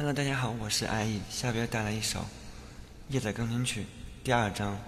Hello，大家好，我是爱意，下边带来一首夜的钢琴曲第二章。